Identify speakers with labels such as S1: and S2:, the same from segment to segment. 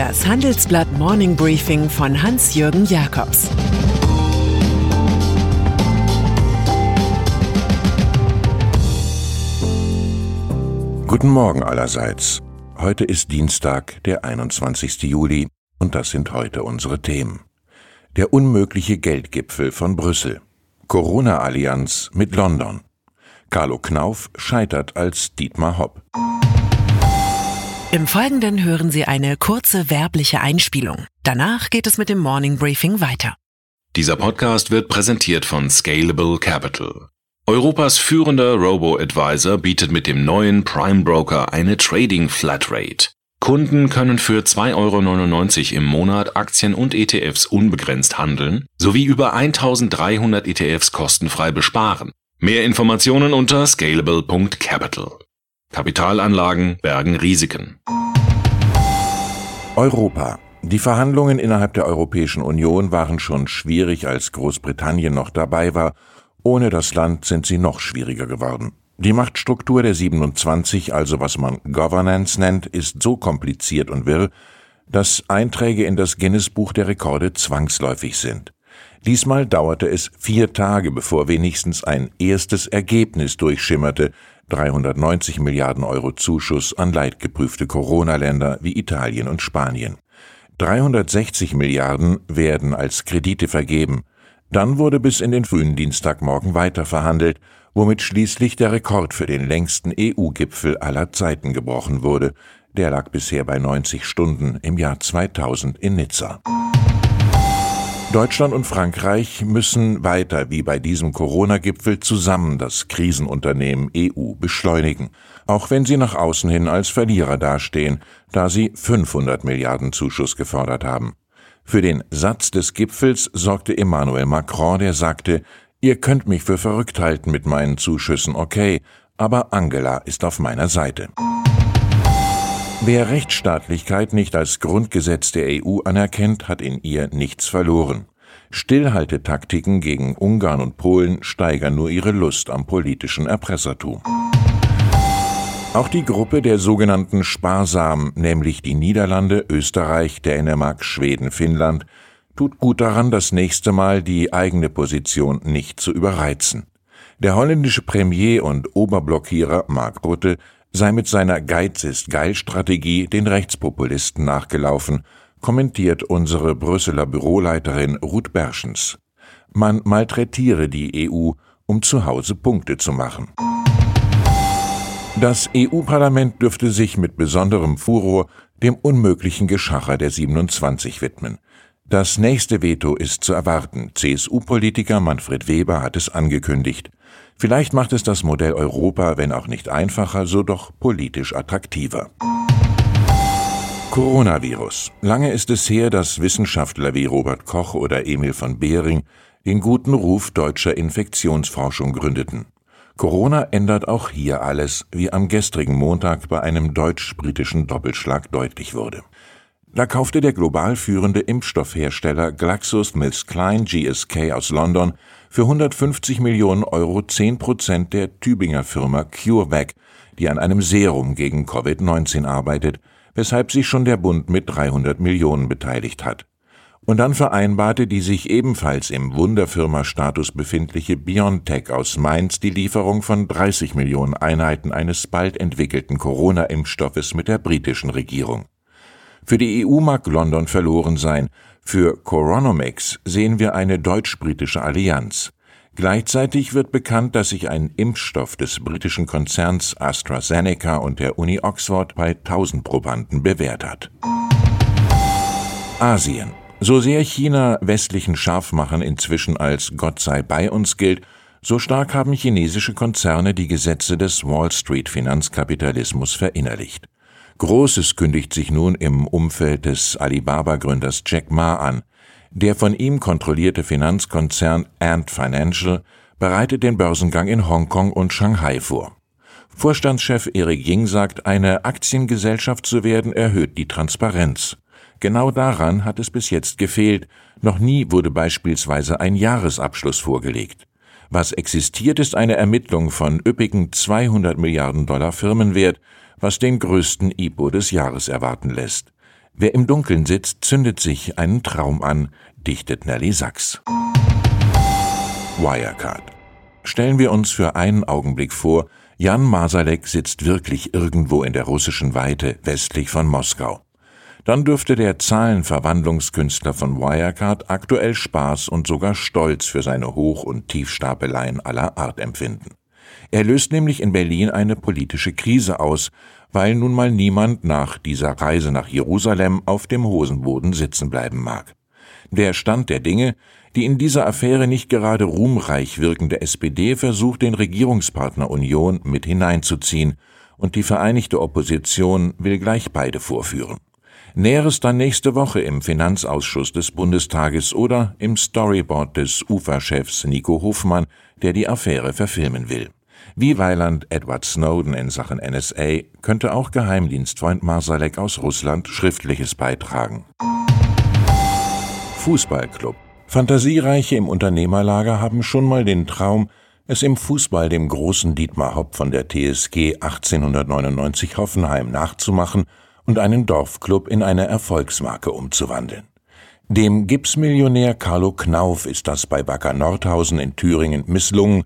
S1: Das Handelsblatt Morning Briefing von Hans-Jürgen Jakobs
S2: Guten Morgen allerseits. Heute ist Dienstag, der 21. Juli, und das sind heute unsere Themen. Der unmögliche Geldgipfel von Brüssel. Corona-Allianz mit London. Carlo Knauf scheitert als Dietmar Hopp.
S1: Im Folgenden hören Sie eine kurze werbliche Einspielung. Danach geht es mit dem Morning Briefing weiter.
S3: Dieser Podcast wird präsentiert von Scalable Capital. Europas führender Robo-Advisor bietet mit dem neuen Prime Broker eine Trading Flatrate. Kunden können für 2,99 Euro im Monat Aktien und ETFs unbegrenzt handeln sowie über 1300 ETFs kostenfrei besparen. Mehr Informationen unter scalable.capital. Kapitalanlagen bergen Risiken.
S2: Europa. Die Verhandlungen innerhalb der Europäischen Union waren schon schwierig, als Großbritannien noch dabei war. Ohne das Land sind sie noch schwieriger geworden. Die Machtstruktur der 27, also was man Governance nennt, ist so kompliziert und wirr, dass Einträge in das Guinness-Buch der Rekorde zwangsläufig sind. Diesmal dauerte es vier Tage, bevor wenigstens ein erstes Ergebnis durchschimmerte, 390 Milliarden Euro Zuschuss an leidgeprüfte Corona-Länder wie Italien und Spanien. 360 Milliarden werden als Kredite vergeben. Dann wurde bis in den frühen Dienstagmorgen weiter verhandelt, womit schließlich der Rekord für den längsten EU-Gipfel aller Zeiten gebrochen wurde. Der lag bisher bei 90 Stunden im Jahr 2000 in Nizza. Deutschland und Frankreich müssen weiter wie bei diesem Corona-Gipfel zusammen das Krisenunternehmen EU beschleunigen, auch wenn sie nach außen hin als Verlierer dastehen, da sie 500 Milliarden Zuschuss gefordert haben. Für den Satz des Gipfels sorgte Emmanuel Macron, der sagte, ihr könnt mich für verrückt halten mit meinen Zuschüssen, okay, aber Angela ist auf meiner Seite. Wer Rechtsstaatlichkeit nicht als Grundgesetz der EU anerkennt, hat in ihr nichts verloren. Stillhaltetaktiken gegen Ungarn und Polen steigern nur ihre Lust am politischen Erpressertum. Auch die Gruppe der sogenannten Sparsamen, nämlich die Niederlande, Österreich, Dänemark, Schweden, Finnland, tut gut daran, das nächste Mal die eigene Position nicht zu überreizen. Der holländische Premier und Oberblockierer Mark Rutte sei mit seiner Geiz ist geil Strategie den Rechtspopulisten nachgelaufen, kommentiert unsere Brüsseler Büroleiterin Ruth Berschens. Man malträtiere die EU, um zu Hause Punkte zu machen. Das EU-Parlament dürfte sich mit besonderem Furor dem unmöglichen Geschacher der 27 widmen. Das nächste Veto ist zu erwarten. CSU-Politiker Manfred Weber hat es angekündigt. Vielleicht macht es das Modell Europa, wenn auch nicht einfacher, so doch politisch attraktiver. Coronavirus. Lange ist es her, dass Wissenschaftler wie Robert Koch oder Emil von Behring den guten Ruf deutscher Infektionsforschung gründeten. Corona ändert auch hier alles, wie am gestrigen Montag bei einem deutsch-britischen Doppelschlag deutlich wurde. Da kaufte der global führende Impfstoffhersteller GlaxoSmithKline GSK aus London für 150 Millionen Euro 10 Prozent der Tübinger Firma CureVac, die an einem Serum gegen Covid-19 arbeitet, weshalb sich schon der Bund mit 300 Millionen beteiligt hat. Und dann vereinbarte die sich ebenfalls im Wunderfirma-Status befindliche BioNTech aus Mainz die Lieferung von 30 Millionen Einheiten eines bald entwickelten Corona-Impfstoffes mit der britischen Regierung. Für die EU mag London verloren sein, für Coronomics sehen wir eine deutsch-britische Allianz. Gleichzeitig wird bekannt, dass sich ein Impfstoff des britischen Konzerns AstraZeneca und der Uni Oxford bei 1000 Probanden bewährt hat. Asien. So sehr China westlichen Scharfmachen inzwischen als Gott sei bei uns gilt, so stark haben chinesische Konzerne die Gesetze des Wall Street Finanzkapitalismus verinnerlicht. Großes kündigt sich nun im Umfeld des Alibaba-Gründers Jack Ma an. Der von ihm kontrollierte Finanzkonzern Ant Financial bereitet den Börsengang in Hongkong und Shanghai vor. Vorstandschef Eric Ying sagt, eine Aktiengesellschaft zu werden erhöht die Transparenz. Genau daran hat es bis jetzt gefehlt. Noch nie wurde beispielsweise ein Jahresabschluss vorgelegt. Was existiert, ist eine Ermittlung von üppigen 200 Milliarden Dollar Firmenwert was den größten IPO des Jahres erwarten lässt. Wer im Dunkeln sitzt, zündet sich einen Traum an, dichtet Nelly Sachs. Wirecard. Stellen wir uns für einen Augenblick vor, Jan Masalek sitzt wirklich irgendwo in der russischen Weite westlich von Moskau. Dann dürfte der Zahlenverwandlungskünstler von Wirecard aktuell Spaß und sogar Stolz für seine Hoch- und Tiefstapeleien aller Art empfinden. Er löst nämlich in Berlin eine politische Krise aus, weil nun mal niemand nach dieser Reise nach Jerusalem auf dem Hosenboden sitzen bleiben mag. Der Stand der Dinge, die in dieser Affäre nicht gerade ruhmreich wirkende SPD versucht, den Regierungspartner Union mit hineinzuziehen, und die Vereinigte Opposition will gleich beide vorführen. Näheres dann nächste Woche im Finanzausschuss des Bundestages oder im Storyboard des UFA-Chefs Nico Hofmann, der die Affäre verfilmen will. Wie Weiland Edward Snowden in Sachen NSA könnte auch Geheimdienstfreund Marsalek aus Russland Schriftliches beitragen. Fußballclub Fantasiereiche im Unternehmerlager haben schon mal den Traum, es im Fußball dem großen Dietmar Hopp von der TSG 1899 Hoffenheim nachzumachen und einen Dorfclub in eine Erfolgsmarke umzuwandeln. Dem Gipsmillionär Carlo Knauf ist das bei Backer Nordhausen in Thüringen misslungen,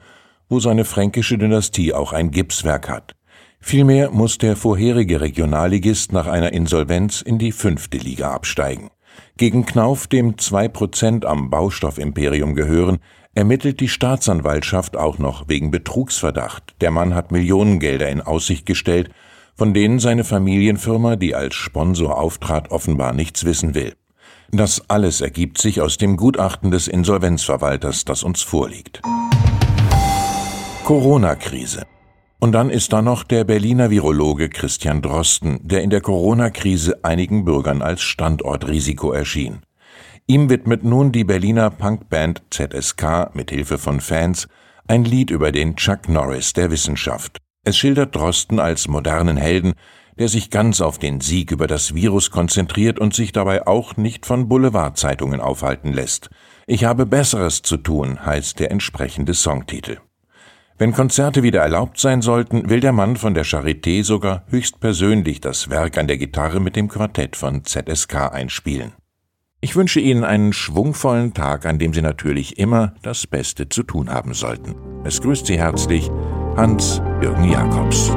S2: wo seine fränkische Dynastie auch ein Gipswerk hat. Vielmehr muss der vorherige Regionalligist nach einer Insolvenz in die fünfte Liga absteigen. Gegen Knauf, dem zwei Prozent am Baustoffimperium gehören, ermittelt die Staatsanwaltschaft auch noch wegen Betrugsverdacht. Der Mann hat Millionengelder in Aussicht gestellt, von denen seine Familienfirma, die als Sponsor auftrat, offenbar nichts wissen will. Das alles ergibt sich aus dem Gutachten des Insolvenzverwalters, das uns vorliegt. Corona-Krise. Und dann ist da noch der Berliner Virologe Christian Drosten, der in der Corona-Krise einigen Bürgern als Standortrisiko erschien. Ihm widmet nun die Berliner Punkband ZSK mit Hilfe von Fans ein Lied über den Chuck Norris der Wissenschaft. Es schildert Drosten als modernen Helden, der sich ganz auf den Sieg über das Virus konzentriert und sich dabei auch nicht von Boulevardzeitungen aufhalten lässt. Ich habe Besseres zu tun, heißt der entsprechende Songtitel. Wenn Konzerte wieder erlaubt sein sollten, will der Mann von der Charité sogar höchstpersönlich das Werk an der Gitarre mit dem Quartett von ZSK einspielen. Ich wünsche Ihnen einen schwungvollen Tag, an dem Sie natürlich immer das Beste zu tun haben sollten. Es grüßt Sie herzlich Hans-Jürgen Jakobs.